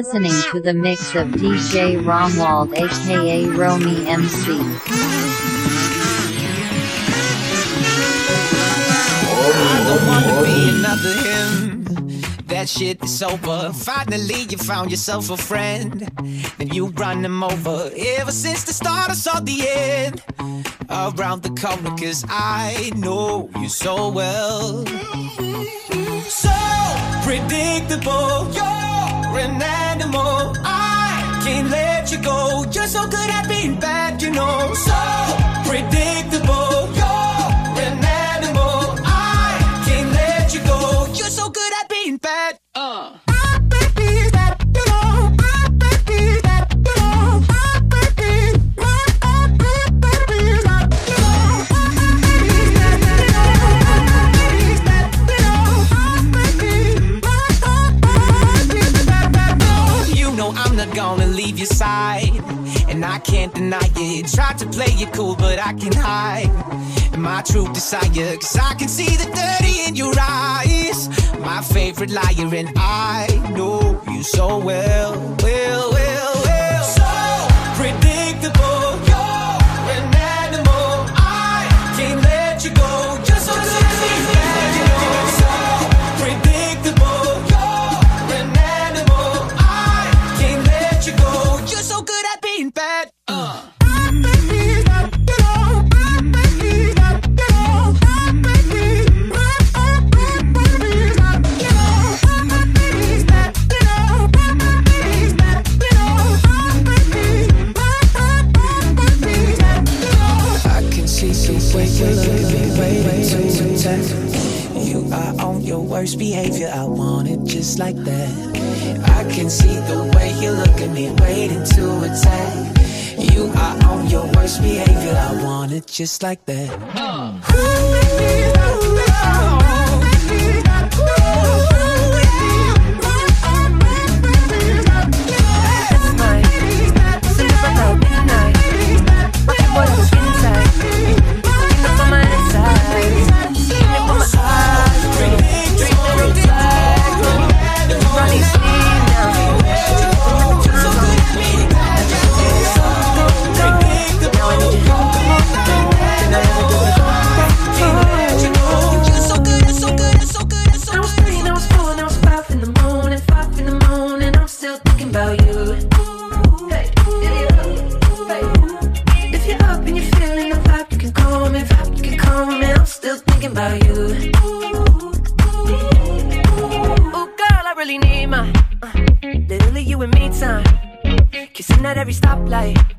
listening to the mix of DJ Romwald aka Romy MC. That shit is over. Finally, you found yourself a friend. And you run them over. Ever since the start, I saw the end. Around the corner, cause I know you so well. So predictable. You're different animal. I can't let you go. You're so good at being bad, you know. So predictable. it. Tried to play it cool, but I can hide my true desire. Cause I can see the dirty in your eyes. My favorite liar, and I know you so well. Well, well. like that. talking about you. Ooh, girl, I really need my uh, little you and me time. Kissing at every stoplight.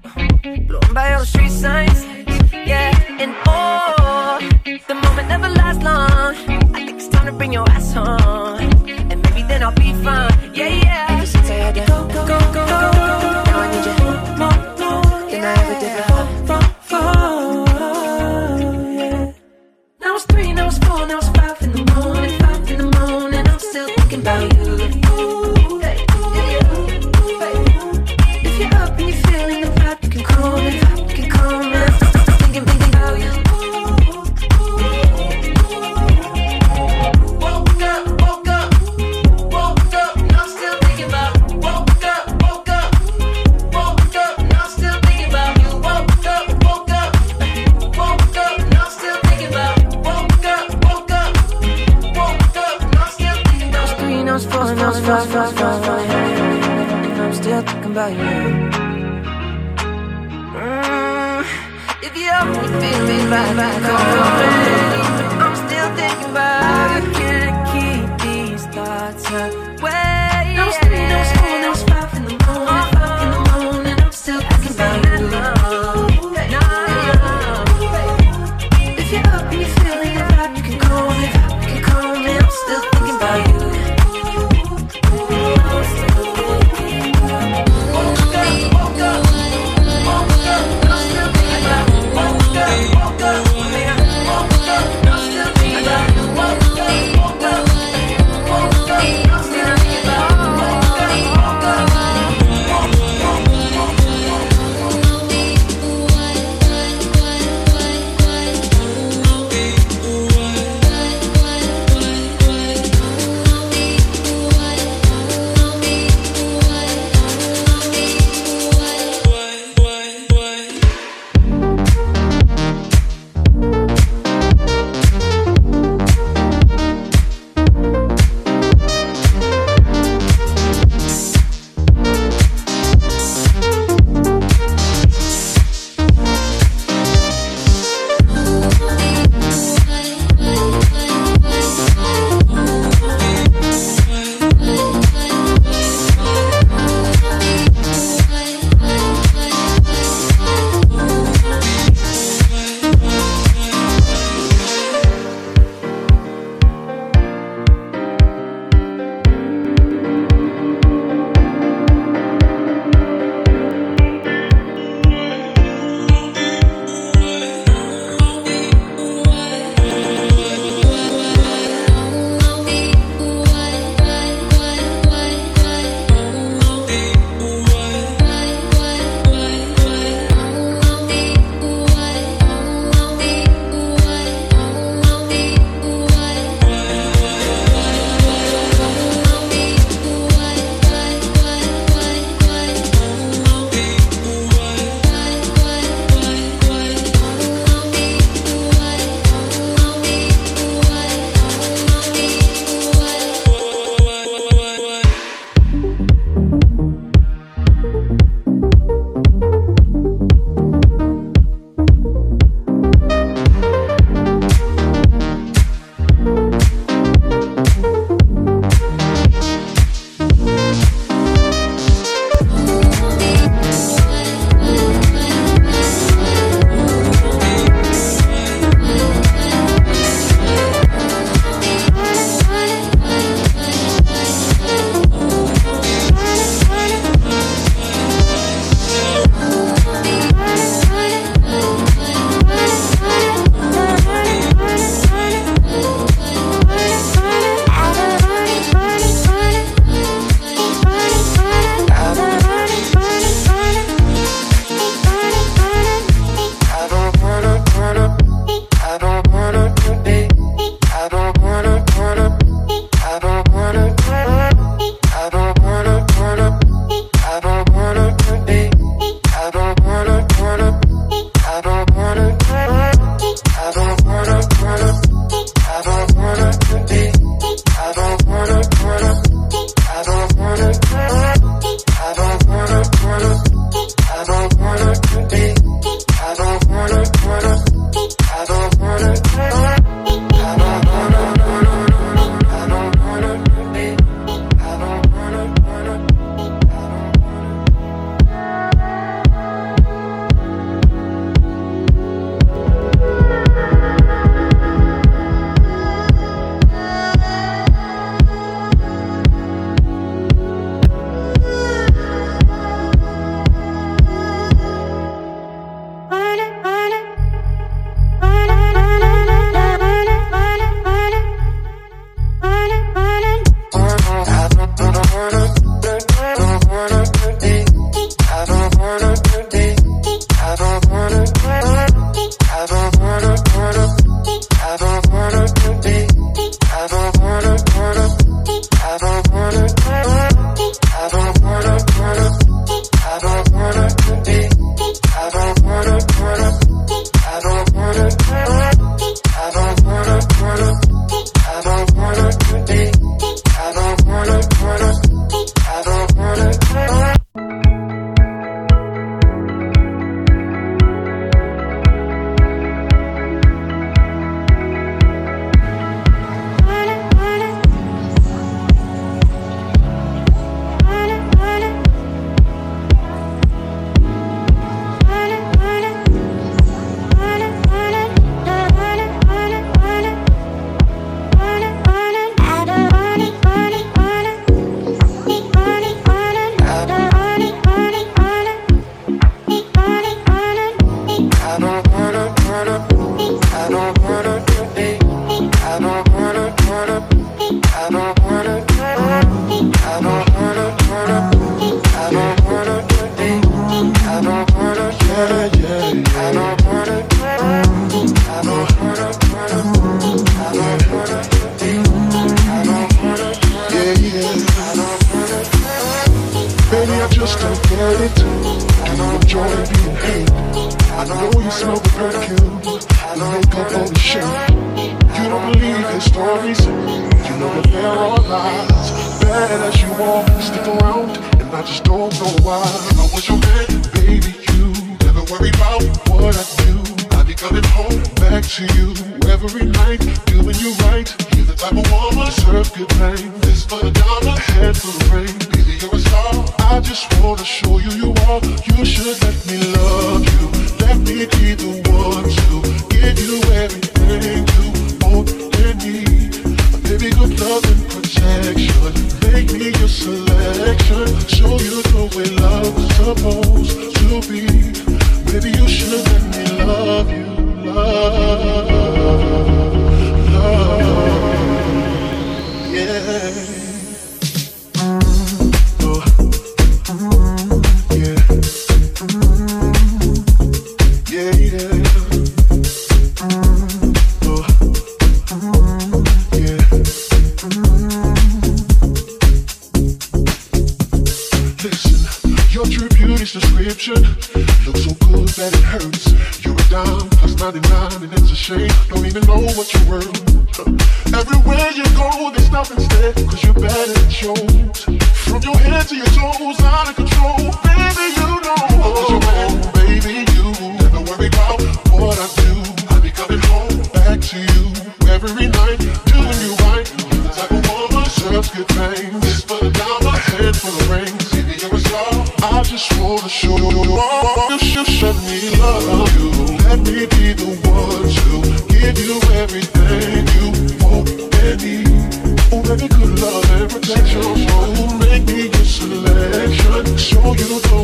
tudo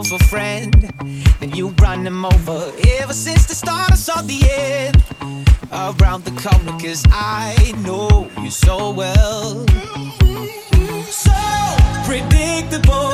yourself a friend, then you run them over. Ever since the start, I saw the end around the corner, cause I know you so well. So predictable.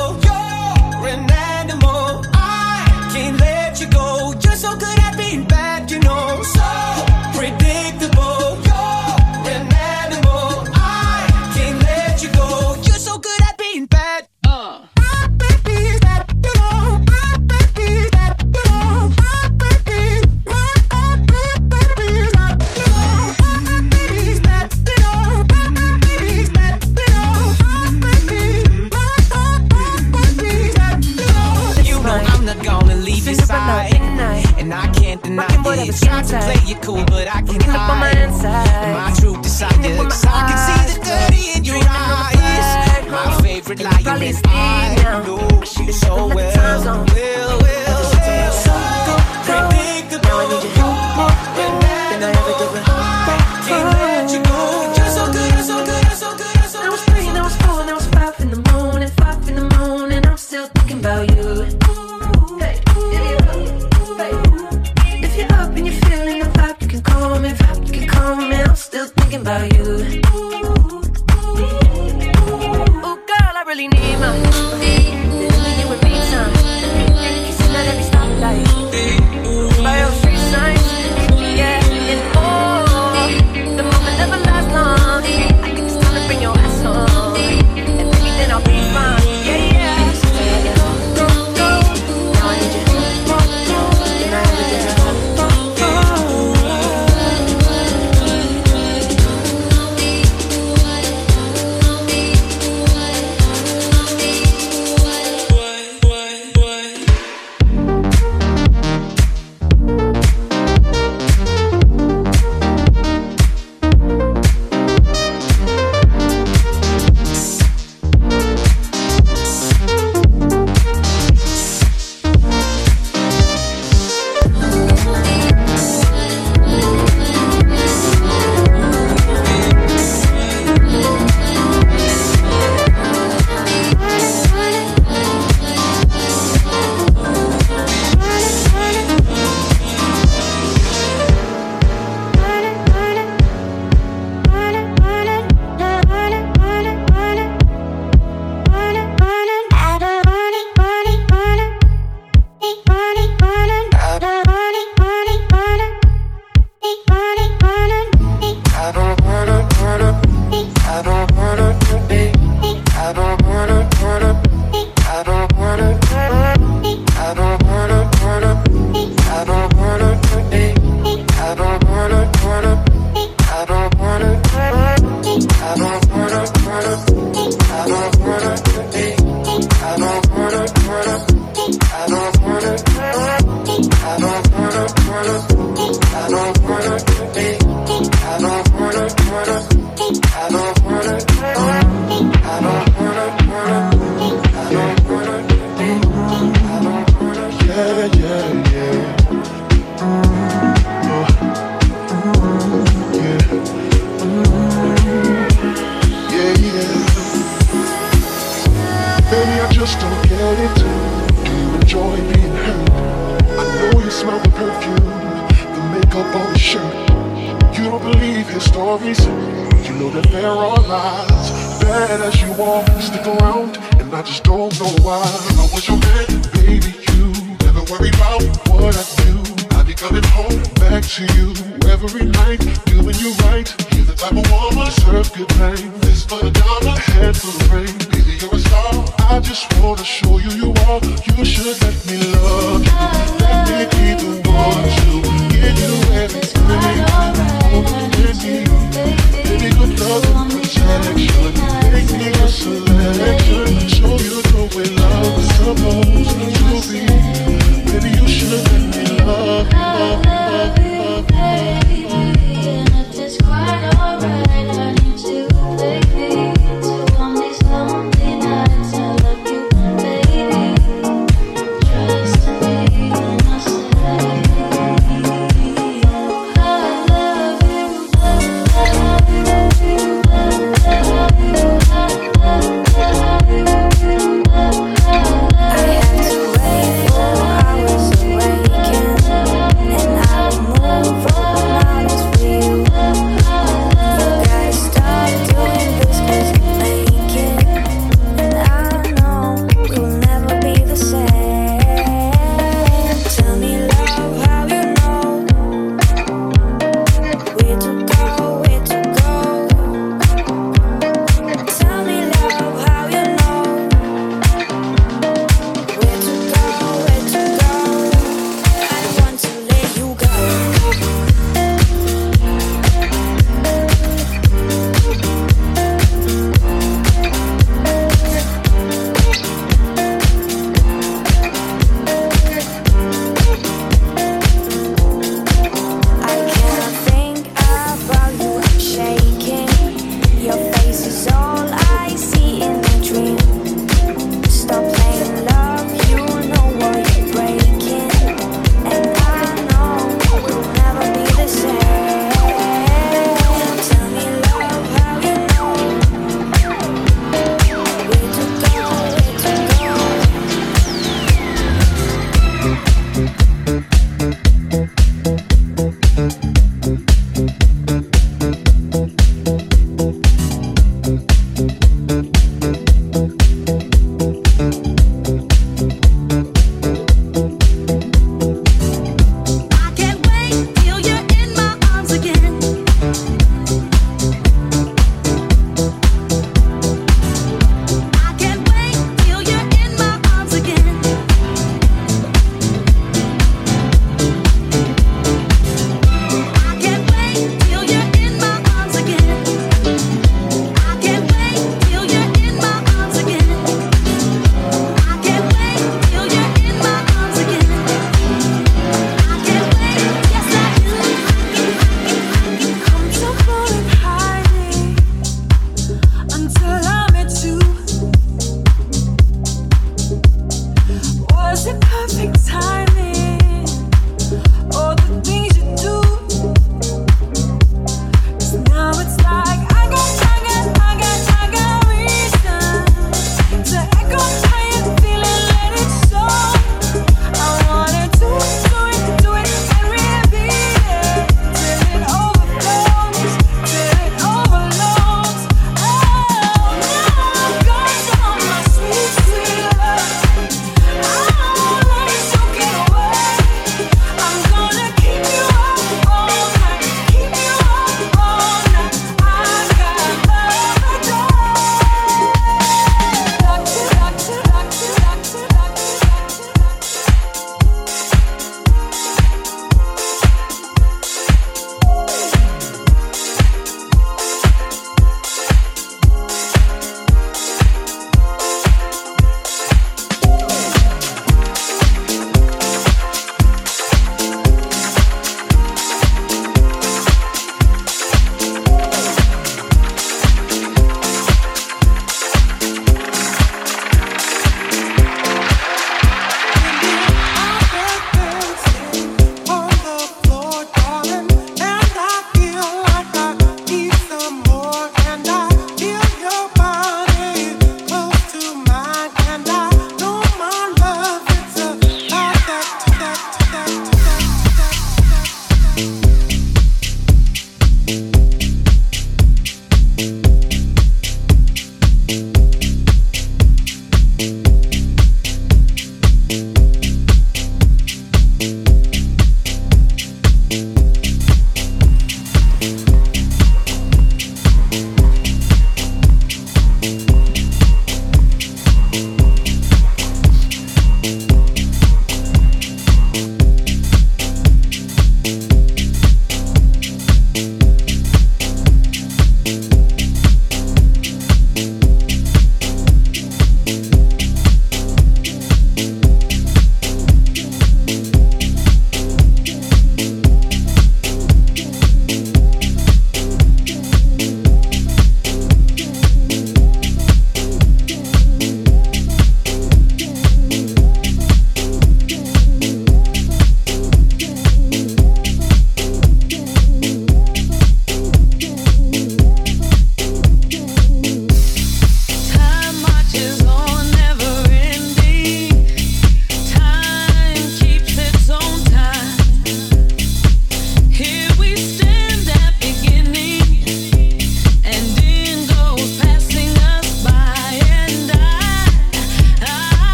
I just wanna show you you are. You should let me.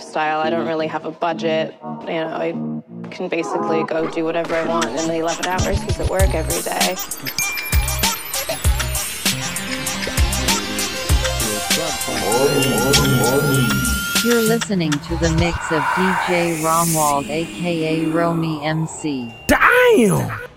Lifestyle. I don't really have a budget. You know, I can basically go do whatever I want in the 11 hours he's at work every day. You're listening to the mix of DJ Romwald aka Romy MC. Damn!